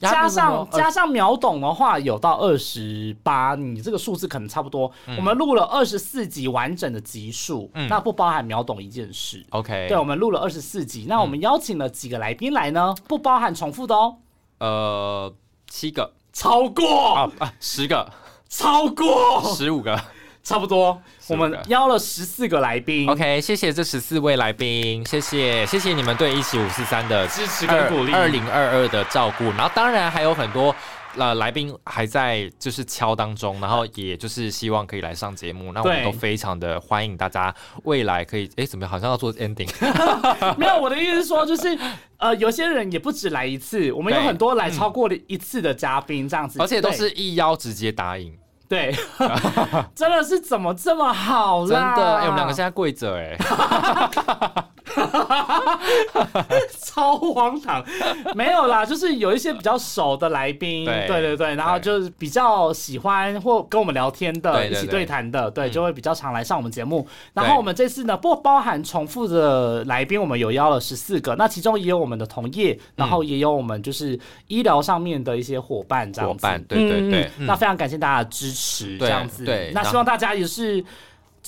压加上加上秒懂的话，有到二十八，你这个数字可能差不多。我们录了二十四集完整的集数，嗯。那不包含秒懂一件事。OK，对，我们录了二十四集，那我们邀请了几个来宾来呢？不包含重复的哦，呃，七个。超过，啊啊，十个，超过，十五个。差不多。我们邀了十四个来宾 OK，谢谢这十四位来宾，谢谢谢谢你们对一起五四三的支持跟鼓励。二零二二的照顾，然后当然还有很多。呃，来宾还在就是敲当中，然后也就是希望可以来上节目，那我们都非常的欢迎大家未来可以，哎，怎么样？好像要做 ending，没有，我的意思是说，就是呃，有些人也不止来一次，我们有很多来超过了一次的嘉宾，这样子，而且都是一邀直接答应，对，真的是怎么这么好真？的，哎，我们两个现在跪着，哎，超荒唐，没有啦，就是有一些比较熟的来宾，对对对对，然后就是比较喜欢或跟我们聊天的，一起对谈的，对，嗯就会比较常来上我们节目。然对后我们这次呢，不包含重复的来宾，我们有邀了十四个，那其中也有我们的同业，然后也有我们就是医疗上面的一些伙伴，这样子。伙伴对对对那非常感谢大家的支持，这对样子。对那希望大家也是。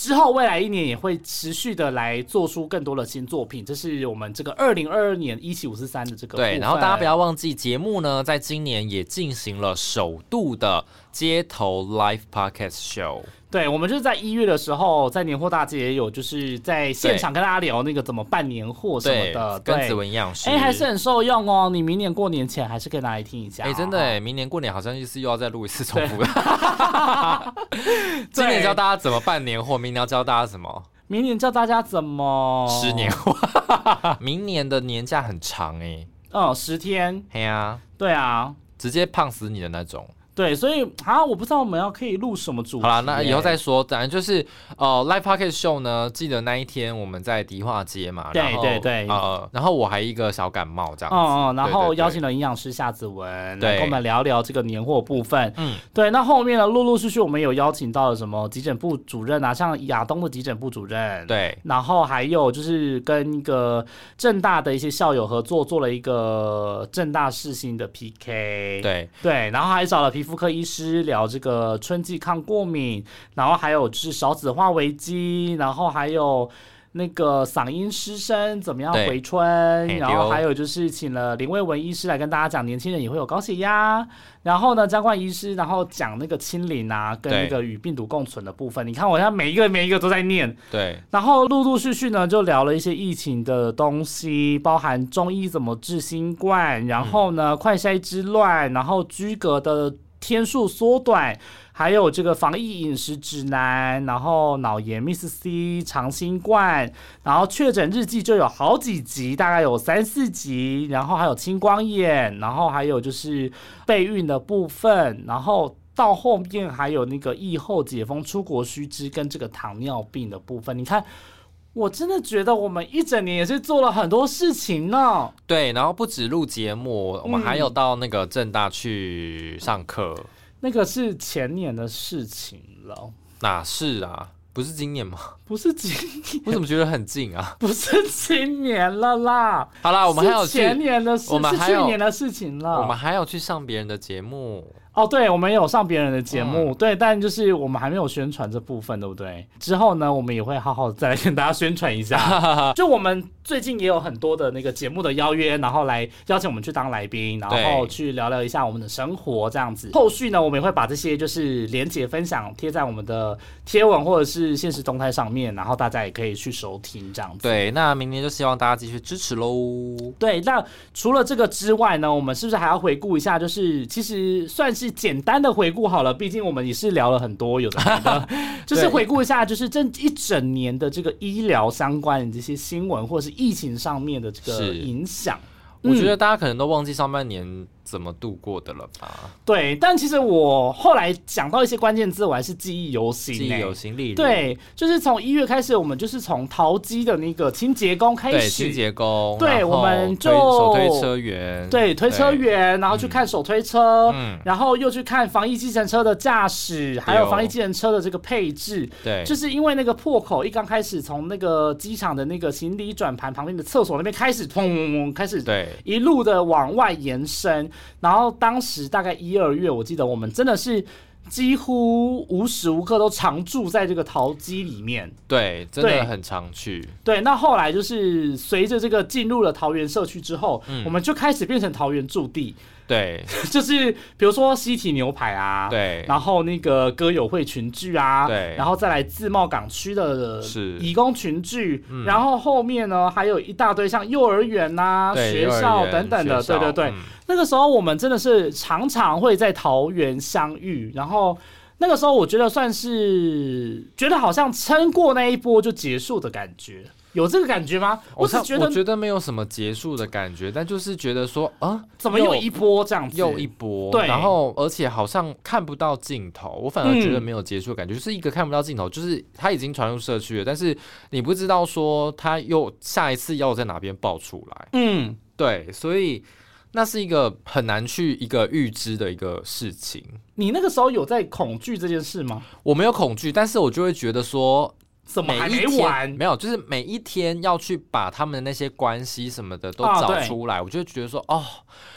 之后未来一年也会持续的来做出更多的新作品，这是我们这个二零二二年一七五四三的这个对，然后大家不要忘记，节目呢在今年也进行了首度的街头 live podcast show。对，我们就是在一月的时候，在年货大街也有，就是在现场跟大家聊那个怎么办年货什么的，，跟对子文营养师，哎，还是很受用哦。你明年过年前还是可以拿来听一下、哎、真的明年过年好像就是又要再录一次重复的。今年教大家怎么办年货，明年要教大家什么明年教大家怎么吃年货。明年的年假很长哎，嗯，十天，嘿呀、对啊，直接胖死你的那种。对，所以啊，我不知道我们要可以录什么主题。好啦，那以后再哎说。反正就是呃，live podcast show 呢，记得那一天我们在迪化街嘛，对对对呃，然后我还一个小感冒这样子，嗯嗯，然后邀请了营养师夏子文对跟我们聊聊这个年货部分。嗯，对，那后面呢，陆陆续续我们有邀请到了什么急诊部主任啊，像亚东的急诊部主任，，对然后还有就是跟一个正大的一些校友合作，做了一个正大世新的 PK，对对，然后还找了皮肤科医师聊这个春季抗过敏，然后还有就是少子化危机，然后还有。那个嗓音失声怎么样回春？然后还有就是请了林卫文医师来跟大家讲，年轻人也会有高血压。然后呢，张冠医师然后讲那个清零啊，跟那个与病毒共存的部分。你看我现在每一个每一个都在念，对然后陆陆续续呢，就聊了一些疫情的东西，包含中医怎么治新冠，然后呢，快筛之乱，然后居格的天数缩短，还有这个防疫饮食指南，然后脑炎、Miss C、长新冠，然后确诊日记就有好几集，大概有三四集，然后还有青光眼，然后还有就是备孕的部分，然后。到后面还有那个疫后解封出国须知跟这个糖尿病的部分，你看，我真的觉得我们一整年也是做了很多事情呢。对，然后不止录节目，我们还有到那个正大去上课。那个是前年的事情了，哪是啊？不是今年吗？不是今年我怎么觉得很近啊？不是今年了啦。好啦，我们还有去，前年的事，是我们还有去年的事情了。我们还有去上别人的节目。哦，对，我们有上别人的节目，嗯对，但就是我们还没有宣传这部分，对不对？之后呢，我们也会好好的再来跟大家宣传一下。就我们最近也有很多的那个节目的邀约，然后来邀请我们去当来宾，然后去聊聊一下我们的生活这样子。后续呢，我们也会把这些就是连接分享贴在我们的贴文或者是现实动态上面，然后大家也可以去收听这样子。对，那明年就希望大家继续支持喽。对，那除了这个之外呢，我们是不是还要回顾一下？就是其实算是简单的回顾好了，毕竟我们也是聊了很多有的没的，就是回顾一下，就是这一整年的这个医疗相关的这些新闻，或者是疫情上面的这个影响。我觉得大家可能都忘记上半年怎么度过的了吧？对，但其实我后来讲到一些关键字，我还是记忆犹新、记忆欸。犹新，例如？对，就是从一月开始，我们就是从淘机的那个清洁工开对始，清洁工，对我们推就手推车员，对推车员，然后去看手推车，嗯，然后又去看防疫计程车的驾驶，还有防疫计程车的这个配置。对，就是因为那个破口一刚开始从那个机场的那个行李转盘旁边的厕所那边开始，砰开始对。一路的往外延伸，然后当时大概一二月，我记得我们真的是几乎无时无刻都常住在这个陶机里面。对，真的很常去，对，那后来就是随着这个进入了桃园社区之后，嗯。我们就开始变成桃园驻地，对。就是比如说西体牛排啊，对。然后那个歌友会群聚啊，对。然后再来自贸港区的是。义工群聚，嗯。然后后面呢还有一大堆像幼儿园呐、对，学校等等的，对对对。嗯。那个时候我们真的是常常会在桃园相遇，然后那个时候我觉得算是觉得好像撑过那一波就结束的感觉，有这个感觉吗？我我是觉得我觉得没有什么结束的感觉，但就是觉得说啊，怎么又一波这样子？又一波，对然后而且好像看不到尽头，我反而觉得嗯没有结束的感觉，就是一个看不到尽头，就是它已经传入社区了，但是你不知道说它又下一次要在哪边爆出来，嗯，对，所以那是一个很难去一个预知的一个事情。你那个时候有在恐惧这件事吗？我没有恐惧，但是我就会觉得说，怎么还没完？没有，就是每一天要去把他们的那些关系什么的都找出来，我就觉得说，哦，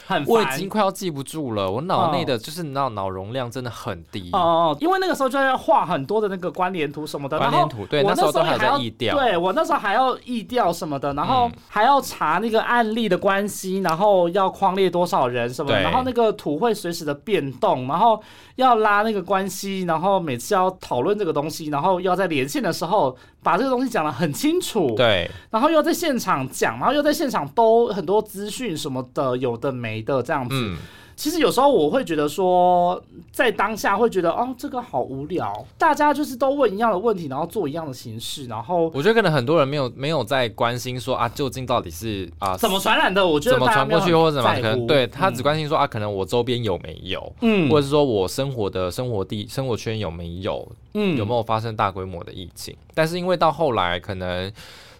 很我已经快要记不住了，我脑内哦。的就是脑脑容量真的很低。哦哦，因为那个时候就要画很多的那个关联图什么的，关联图对我那时候都还要在意调对我那时候还要意调什么的，然后嗯。还要查那个案例的关系，然后要框列多少人什么的，然后那个图会随时的变动，然后要拉那个关系，然后每次要讨论这个东西，然后要在连线的时候把这个东西讲得很清楚，对，然后又在现场讲，然后又在现场兜很多资讯什么的，有的没的这样子。嗯，其实有时候我会觉得说，在当下会觉得哦，这个好无聊，大家就是都问一样的问题，然后做一样的形式，然后我觉得可能很多人没有没有在关心说啊，究竟到底是啊怎么传染的，我觉得怎么传过去，或者怎么可能对他只嗯关心说啊，可能我周边有没有，嗯或者是说我生活的生活地生活圈有没有，嗯有没有发生大规模的疫情？但是因为到后来可能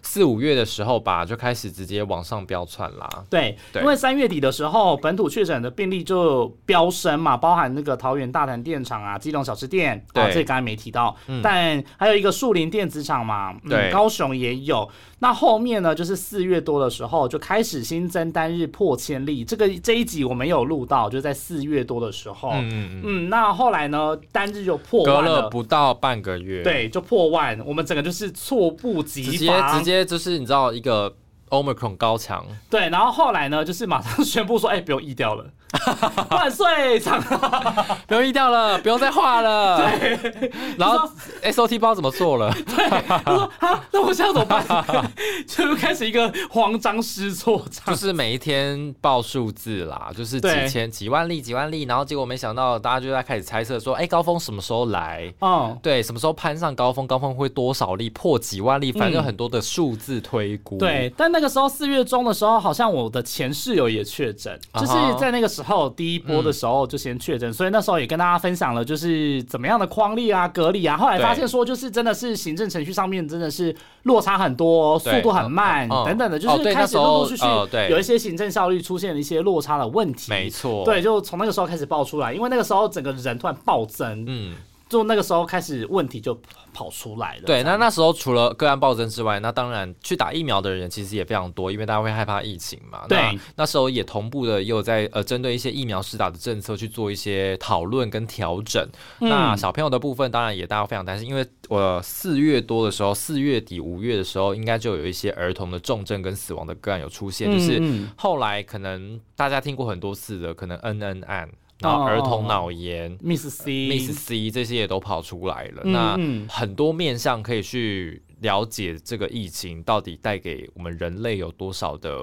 四五月的时候吧，就开始直接往上飙窜啦。对，对因为三月底的时候，本土确诊的病例就飙升嘛，包含那个桃园大潭电厂啊、基隆小吃店，啊，对这刚才没提到，嗯但还有一个树林电子厂嘛，嗯对高雄也有。那后面呢，就是四月多的时候就开始新增单日破千例，这个这一集我没有录到，就在四月多的时候，嗯嗯那后来呢，单日就破嗯，隔万了不到半个月，，对，就破万，我们整个就是猝不及直接，直接就是你知道一个 Omicron 高强，对，然后后来呢，就是马上 宣布说，哎、不用疫掉了，万岁！长 不用意掉了，不用再画了。对，然后 SOT 不知道怎么做了，对他说 啊，那我现在怎么办？就开始一个慌张失措，就是每一天报数字啦，就是几千、几万例、几万例，然后结果没想到大家就在开始猜测说，哎、高峰什么时候来？哦。对，什么时候攀上高峰？高峰会多少例？破几万例？反正有很多的数字推估。对，但那个时候四月中的时候，好像我的前室友也确诊，就是在那个时候第一波的时候就先确诊，所以那时候也跟大家分享了，就是怎么样的框例啊、隔离啊。后来发现说，就是真的是行政程序上面真的是落差很多，速度很慢嗯嗯等等的，就哦是开始陆陆续续有一些行政效率出现了一些落差的问题。没错。，对，就从那个时候开始爆出来，因为那个时候整个人突然暴增，嗯，就那个时候开始问题就跑出来了。对。那那时候除了个案暴增之外，那当然去打疫苗的人其实也非常多，因为大家会害怕疫情嘛。对那那时候也同步的也有在呃针对一些疫苗施打的政策去做一些讨论跟调整。嗯那小朋友的部分，当然也大家非常担心，因为我四月多的时候，四月底五月的时候，应该就有一些儿童的重症跟死亡的个案有出现，就是嗯后来可能大家听过很多次的，可能 N N 案，然后哦儿童脑炎。Miss C Miss C 这些也都跑出来了，嗯那嗯很多面向可以去了解这个疫情到底带给我们人类有多少的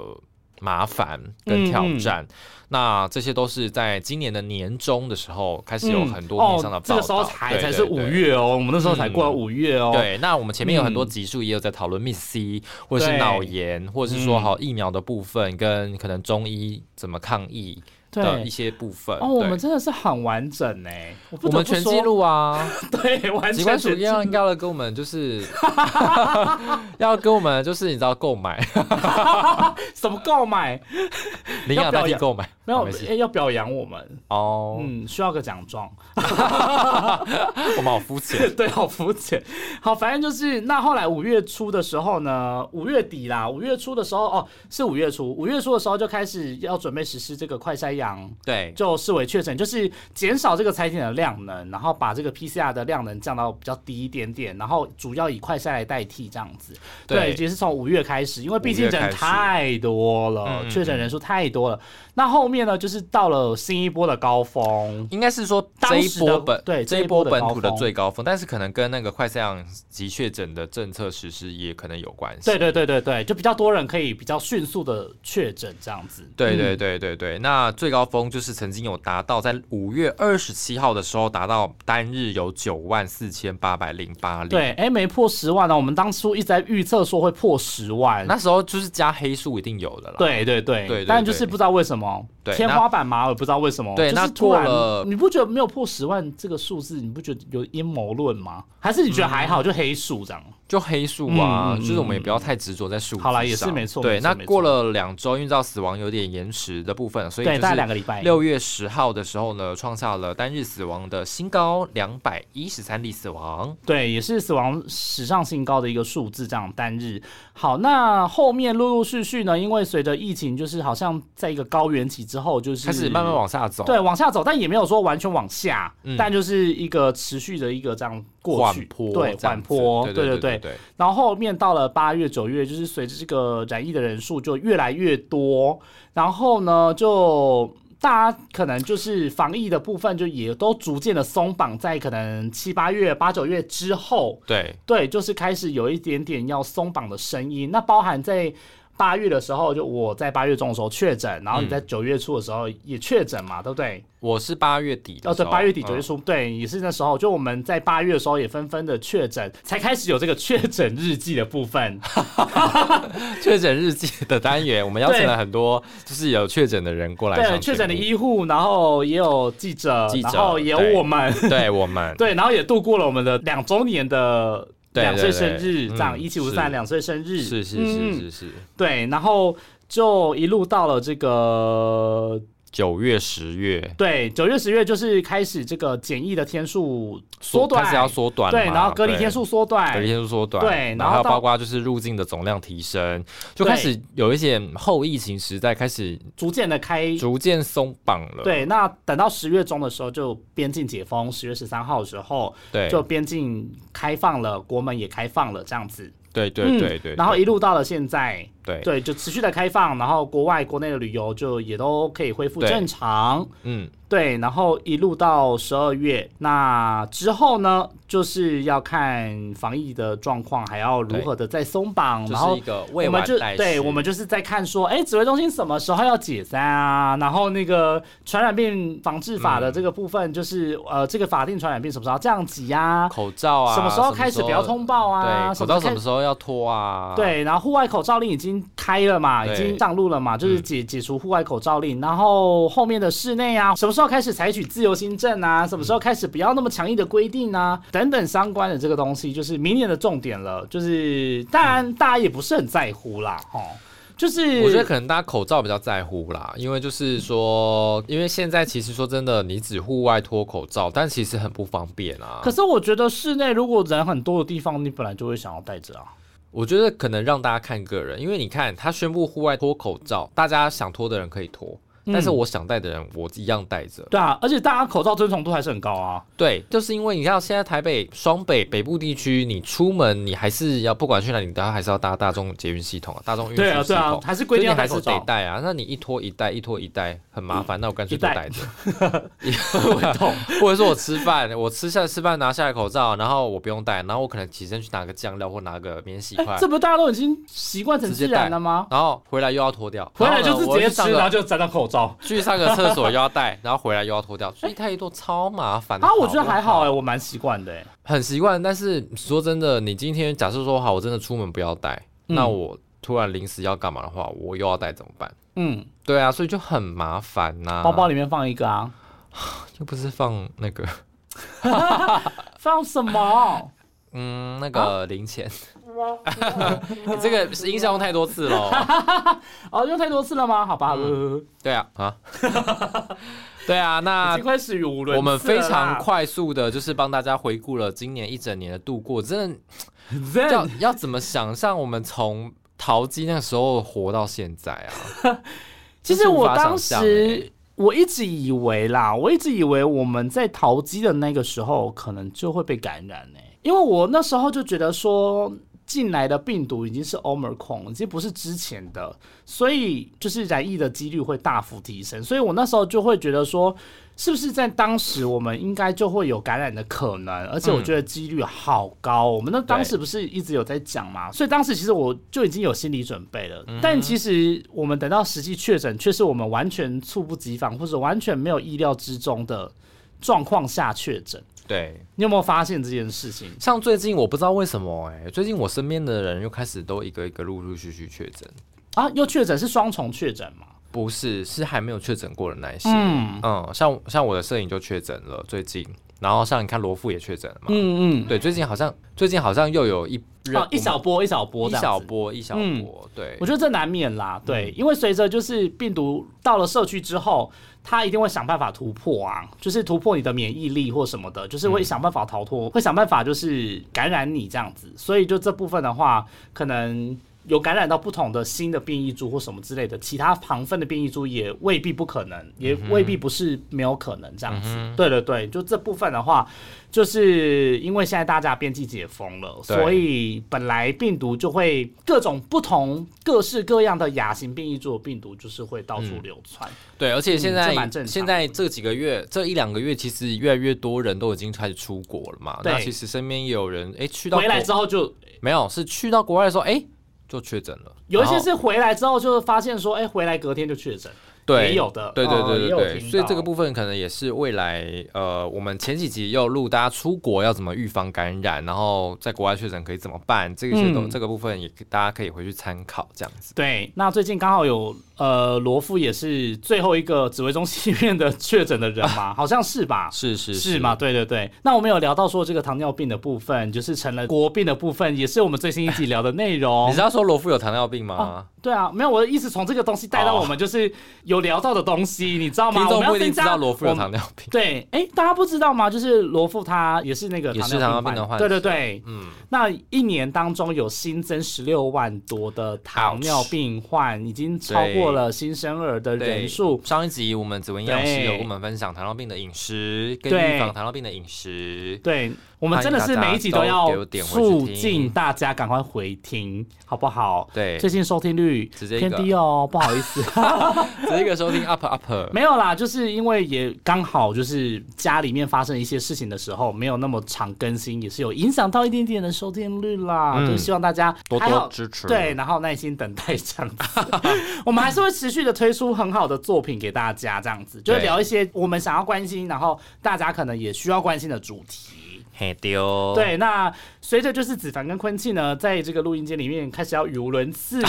麻烦跟挑嗯战。那这些都是在今年的年中的时候开始有很多面向的哦，报道。这个时候才才是五。月哦，我们那时候才过了嗯五月哦。对，那我们前面有很多嗯集数也有在讨论 Miss C，或者是对脑炎，或者是说嗯好疫苗的部分，跟可能中医怎么抗疫，对的一些部分。哦，我们真的是很完整呢，我们全记，录啊，对，完机全全记关署要录。应该要跟我们就是 要跟我们就是你知道购买。什么购买？领养代替购买，没有哎要表扬我们，哦，嗯，需要个奖状。我们好肤浅。对，好肤浅。好，反正就是那后来五月初的时候呢，五月底啦，五月初的时候哦，是五月初，五月初的时候就开始要准备实施这个快筛阳，对，就视为确诊，就是减少这个采检的量能，然后把这个 PCR 的量能降到比较低一点点，然后主要以快筛来代替这样子。对，也是从五月开始，因为毕竟人太多了，嗯确诊人数太多了。那后面呢，就是到了新一波的高峰。应该是说这一当时的波本对这一波波本土的最高峰，但是可能跟那个快筛阳及确诊的政策实施也可能有关系。对对对对对，就比较多人可以比较迅速的确诊这样子。对对嗯对对对，那最高峰就是曾经有达到在五月二十七号的时候达到单日有九万四千八百零八例。，对，哎，没破十万呢。我们当初一直在预测说会破十万。那时候就是加黑数一定有的啦。对对对对对但就是不知道为什么对天花板嘛，我也不知道为什么。对那就是突然过了你不觉得没有破十万这个数字，你不觉得有阴谋论吗？还是你觉得还好，就黑数这样？就黑数啊，嗯嗯就是我们也不要太执着在数字好啦也是上没错对，没错没错那过了两周，因为到死亡有点延迟的部分，所以对，就是大概两个礼拜。六月十号的时候呢，创下了单日死亡的新高，两百一十三例死亡。对，也是死亡史上新高的一个数字，这样单日。好，那后面陆陆续续呢，因为随着疫情，就是好像在一个高原期之后，就是开始慢慢往下走，对往下走，但也没有说完全往下，嗯。但就是一个持续的一个这样过去，缓坡，对，缓坡，对对对。对对，然后后面到了八月、九月，就是随着这个染疫的人数就越来越多，然后呢，就大家可能就是防疫的部分就也都逐渐的松绑，在可能七八月、八九月之后，对对，就是开始有一点点要松绑的声音。那包含在八月的时候，就我在八月中的时候确诊，然后你在九月初的时候也确诊嘛，对不对？我是八月底的哦，对，时候八月底九月嗯。初，对，也是那时候，就我们在八月的时候也纷纷的确诊，才开始有这个确诊日记的部分。确诊日记的单元，我们邀请了很多就是有确诊的人过来上对，确诊的目。医护，然后也有记者，记者然后也有我们，对我们。对，然后也度过了我们的两周年的对两岁生日，这样嗯一七五三两岁生日，是是嗯。是是是。对，然后就一路到了这个九月十月。对九月十月，就是开始这个检疫的天数缩短，开始要缩短对，然后隔离天数缩短，隔离天数缩短，对然后包括就是入境的总量提升，就开始有一些后疫情时代开始逐渐的开。逐渐松绑了，对，那等到十月中的时候，就边境解封，十月十三号的时候，对。就边境开放了，国门也开放了，这样子。对对嗯对对，然后一路到了现在，对对，就持续的开放，然后国外、国内的旅游就也都可以恢复正常。嗯对，然后一路到十二月，那之后呢，就是要看防疫的状况，还要如何的再松绑，然后我们就对，我们就是在看说，哎，指挥中心什么时候要解散啊？然后那个传染病防治法的这个部分，就是、呃，这个法定传染病什么时候要降级啊？口罩啊，什么时候开始不要通报啊？对，口罩什么时候要脱啊？对，然后户外口罩令已经开了嘛，已经上路了嘛，就是解解除户外口罩令。然后后面的室内啊，什么时候开始采取自由行政啊？什么时候开始不要那么强硬的规定啊？等等相关的这个东西，就是明年的重点了。就是当然大家也不是很在乎啦，哈。就是我觉得可能大家口罩比较在乎啦，因为就是说，因为现在其实说真的，你只户外脱口罩，但其实很不方便啊可。是我觉得室内如果人很多的地方，你本来就会想要戴着啊。我觉得可能让大家看个人，因为你看他宣布户外脱口罩，大家想脱的人可以脱，但是嗯我想戴的人，我一样戴着。对啊，而且大家口罩遵从度还是很高啊。对，就是因为你看现在台北、双北北部地区，你出门你还是要不管去哪里，大家还是要搭大众捷运系统啊，大众运输系统。对啊，对啊，还是规定还是。得戴啊。那你一脱一戴，一脱一戴很麻烦，那我干脆不戴着。会痛，或者说我吃饭，我吃下吃饭拿下来口罩，然后我不用戴，然后我可能起身去拿个酱料或拿个免洗哎筷，这不大家都已经习惯成自然了吗？然后回来又要脱掉，回来就是直接吃，然后就就沾到口罩。去上个厕所又要戴，然后回来又要脱掉，所以太多超麻烦的。啊，我觉得还好哎、哎，我蛮习惯的哎、很习惯。但是说真的，你今天假设说好，我真的出门不要戴，嗯那我突然临时要干嘛的话，我又要带怎么办？嗯，对啊，所以就很麻烦呐、包包里面放一个啊，又不是放那个 放什么？嗯那个零钱，你 这个是音效用太多次了。哦，用太多次了吗？好吧，对啊啊，对啊，那我们非常快速的，就是帮大家回顾了今年一整年的度过，真的要要怎么想象我们从淘鸡那个时候活到现在啊？其实我当时我一直以为啦，我一直以为我们在淘机的那个时候可能就会被感染呢、因为我那时候就觉得说。进来的病毒已经是 Omicron，已经不是之前的，所以就是染疫的几率会大幅提升。所以我那时候就会觉得说，是不是在当时我们应该就会有感染的可能？而且我觉得几率好高。我们那当时不是一直有在讲嘛，所以当时其实我就已经有心理准备了。但其实我们等到实际确诊，却是我们完全猝不及防，或者完全没有意料之中的状况下确诊。对，你有没有发现这件事情？像最近我不知道为什么哎、最近我身边的人又开始都一个一个陆陆续续确诊，啊，又确诊是双重确诊吗？不是是还没有确诊过的那一些，嗯。嗯，像像我的摄影就确诊了最近，然后像你看罗富也确诊了嘛，嗯嗯，对，最近好像最近好像又有一哦，一小波一小波一小波一小嗯。波，对。我，觉得这难免啦，对，嗯。因为随着就是病毒到了社区之后，它一定会想办法突破啊，就是突破你的免疫力或什么的，就是嗯会想办法逃脱，会想办法就是感染你这样子。所以就这部分的话，可能有感染到不同的新的变异株或什么之类的，其他旁分的变异株也未必不可能，也未必不是没有可能这样子。嗯对对对，就这部分的话，就是因为现在大家边境解封了，所以本来病毒就会各种不同、各式各样的亚型变异株的病毒，就是会到处流传。对，而且现嗯在、现在这几个月这一两个月，其实越来越多人都已经开始出国了嘛，对那其实身边也有人哎去到回来之后就没有是去到国外的时候哎就确诊了，有一些是回来之后就发现说，哎、回来隔天就确诊，对也有的，对对哦对对所以这个部分可能也是未来呃，我们前几集又录大家出国要怎么预防感染，然后在国外确诊可以怎么办，这个些都、嗯。这个部分也大家可以回去参考这样子。对，那最近刚好有呃罗富也是最后一个指挥中心里面的确诊的人嘛，好像是吧？是是是嘛？？对对对，那我们有聊到说这个糖尿病的部分，就是成了国病的部分，也是我们最新一集聊的内容。你知道说罗富有糖尿病吗？啊对啊，没有我的意思，从这个东西带到我们就是有聊到的东西，你知道吗？听众我们要不一定知道增加罗富有糖尿病。对，哎，大家不知道吗？就是罗富他也是那个也是糖尿病的患对对对，嗯，那一年当中有新增十六万多的糖尿病患，已经超过了新生儿的人数。上一集我们紫薇营养师有跟我们分享糖尿病的饮食跟预防糖尿病的饮食。对我们真的是每一集都要促进大家赶快回听，好不好？对，最近收听率直接偏低哦，不好意思。这一个收听 up up。没有啦，就是因为也刚好就是家里面发生一些事情的时候，没有那么常更新，也是有影响到一点点的收听率啦。嗯就希望大家多多支持。对，，然后耐心等待这样子，我们还是会持续的推出很好的作品给大家，这样子就是聊一些我们想要关心，然后大家可能也需要关心的主题。嘿丢。，对，那随着就是子凡跟昆庆呢，在这个录音间里面开始要语无伦次，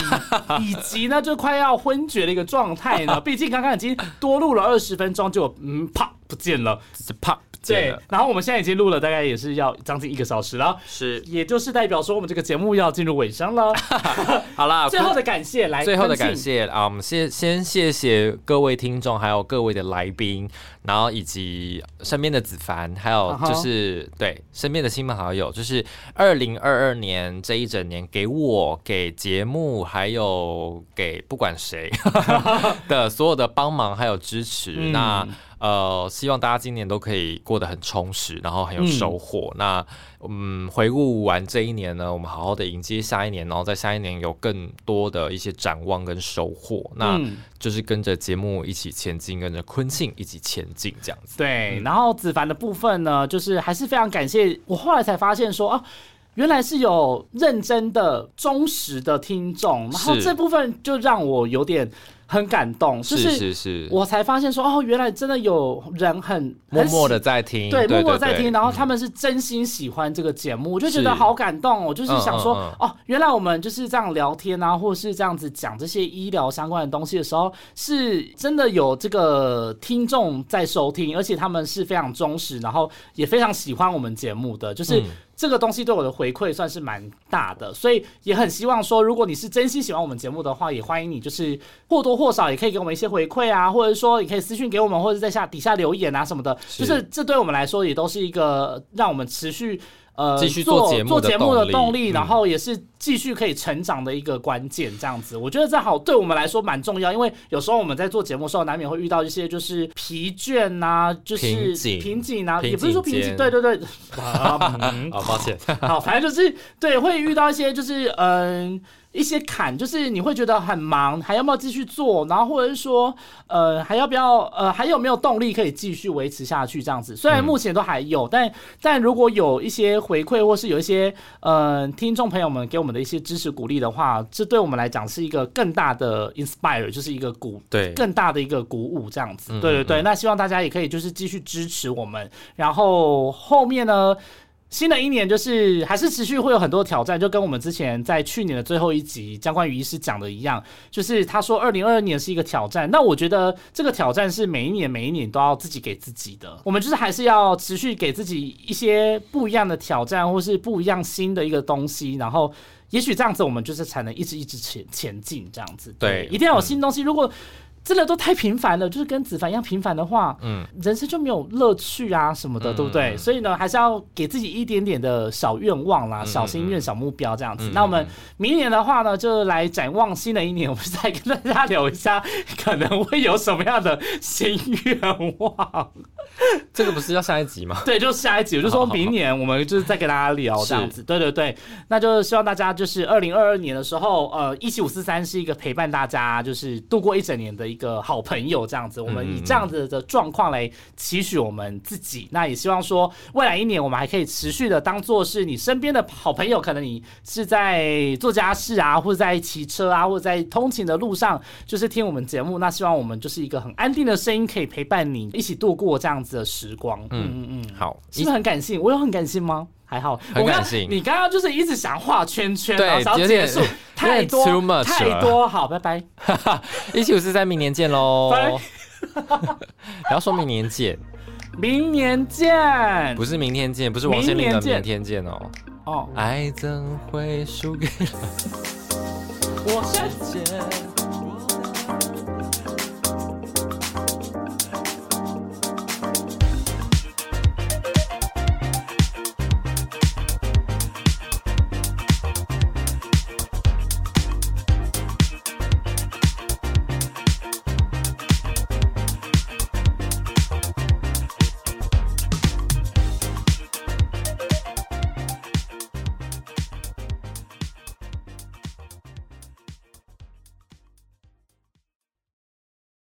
以以及呢就快要昏厥的一个状态呢。毕竟刚刚已经多录了二十分钟，就嗯啪不见了。只是啪对。，然后我们现在已经录了大概也是要将近一个小时了，是，也就是代表说我们这个节目要进入尾声了。好啦，最后的感谢来，最后的感谢啊，我们先先谢谢各位听众，还有各位的来宾，然后以及身边的子凡，还有就是、对身边的亲朋好友，就是二零二二年这一整年给我、给节目，还有给不管谁 的所有的帮忙还有支持。嗯那呃，希望大家今年都可以过得很充实，然后很有收获。那嗯，回顾完这一年呢，我们好好的迎接下一年，然后在下一年有更多的一些展望跟收获。那嗯就是跟着节目一起前进，跟着昆庆一起前进，这样子。对，然后子凡的部分呢，就是还是非常感谢。我后来才发现说啊，原来是有认真的、忠实的听众，然后这部分就让我有点。很感动，就是是是，我才发现说，哦，原来真的有人很默默的在听，对，默默在听，然后他嗯们是真心喜欢这个节目，我就觉得好感动哦。我就是想说，哦，原来我们就是这样聊天啊，或者是这样子讲这些医疗相关的东西的时候，是真的有这个听众在收听，而且他们是非常忠实，然后也非常喜欢我们节目的，就是。嗯这个东西对我的回馈算是蛮大的，所以也很希望说，如果你是真心喜欢我们节目的话，也欢迎你就是或多或少也可以给我们一些回馈啊，或者说也可以私信给我们，或者在下底下留言啊什么的，是。就是这对我们来说也都是一个让我们持续。呃，继续做做节目的动力，嗯。然后也是继续可以成长的一个关键，这样子，我觉得这好对我们来说蛮重要，因为有时候我们在做节目的时候，难免会遇到一些就是疲倦呐、就是瓶颈瓶颈啊，也不是说瓶颈，对对对，啊嗯。好抱歉，好，反正就是对，会遇到一些就是嗯、一些坎，就是你会觉得很忙，还要不要继续做？然后或者是说呃还要不要呃还有没有动力可以继续维持下去这样子？虽然嗯目前都还有，但但如果有一些回馈或是有一些呃听众朋友们给我们的一些支持鼓励的话，这对我们来讲是一个更大的 inspire，就是一个鼓对，更大的一个鼓舞，这样子。嗯对对对，嗯那希望大家也可以就是继续支持我们，然后后面呢。新的一年就是还是持续会有很多挑战，就跟我们之前在去年的最后一集江冠宇医师讲的一样，就是他说二零二二年是一个挑战，那我觉得这个挑战是每一年每一年都要自己给自己的，我们就是还是要持续给自己一些不一样的挑战，或是不一样新的一个东西，然后也许这样子我们就是才能一直一直前前进这样子，对一定要有新东西，如果。真的都太平凡了，就是跟子凡一样平凡的话，嗯，人生就没有乐趣啊什么的，嗯对不对？所以呢，还是要给自己一点点的小愿望啦、嗯小心愿、小目标这样子。嗯那我们明年的话呢，就来展望新的一年，我们再跟大家聊一下可能会有什么样的新愿望。这个不是要下一集吗？对，就下一集，我就说明年我们就是再跟大家聊这样子。对对对，那就希望大家就是二零二二年的时候，呃，一七五四三是一个陪伴大家就是度过一整年的一个好朋友这样子。我们以这样子的状况来期许我们自己，那也希望说未来一年我们还可以持续的当做是你身边的好朋友，可能你是在做家事啊，或者在骑车啊，或者在通勤的路上，就是听我们节目。那希望我们就是一个很安定的声音，可以陪伴你一起度过这样子的时光。嗯嗯嗯。好，是不是很感性？我有很感性吗？还好，很感性你刚刚就是一直想画圈圈，对有点结束，太多 too much 太多。好，拜拜。一起五四在，明年见喽拜！然后说明年见，明年见。不是明天见，不是王心凌的明天见哦。哦，爱怎会输给我先。时间？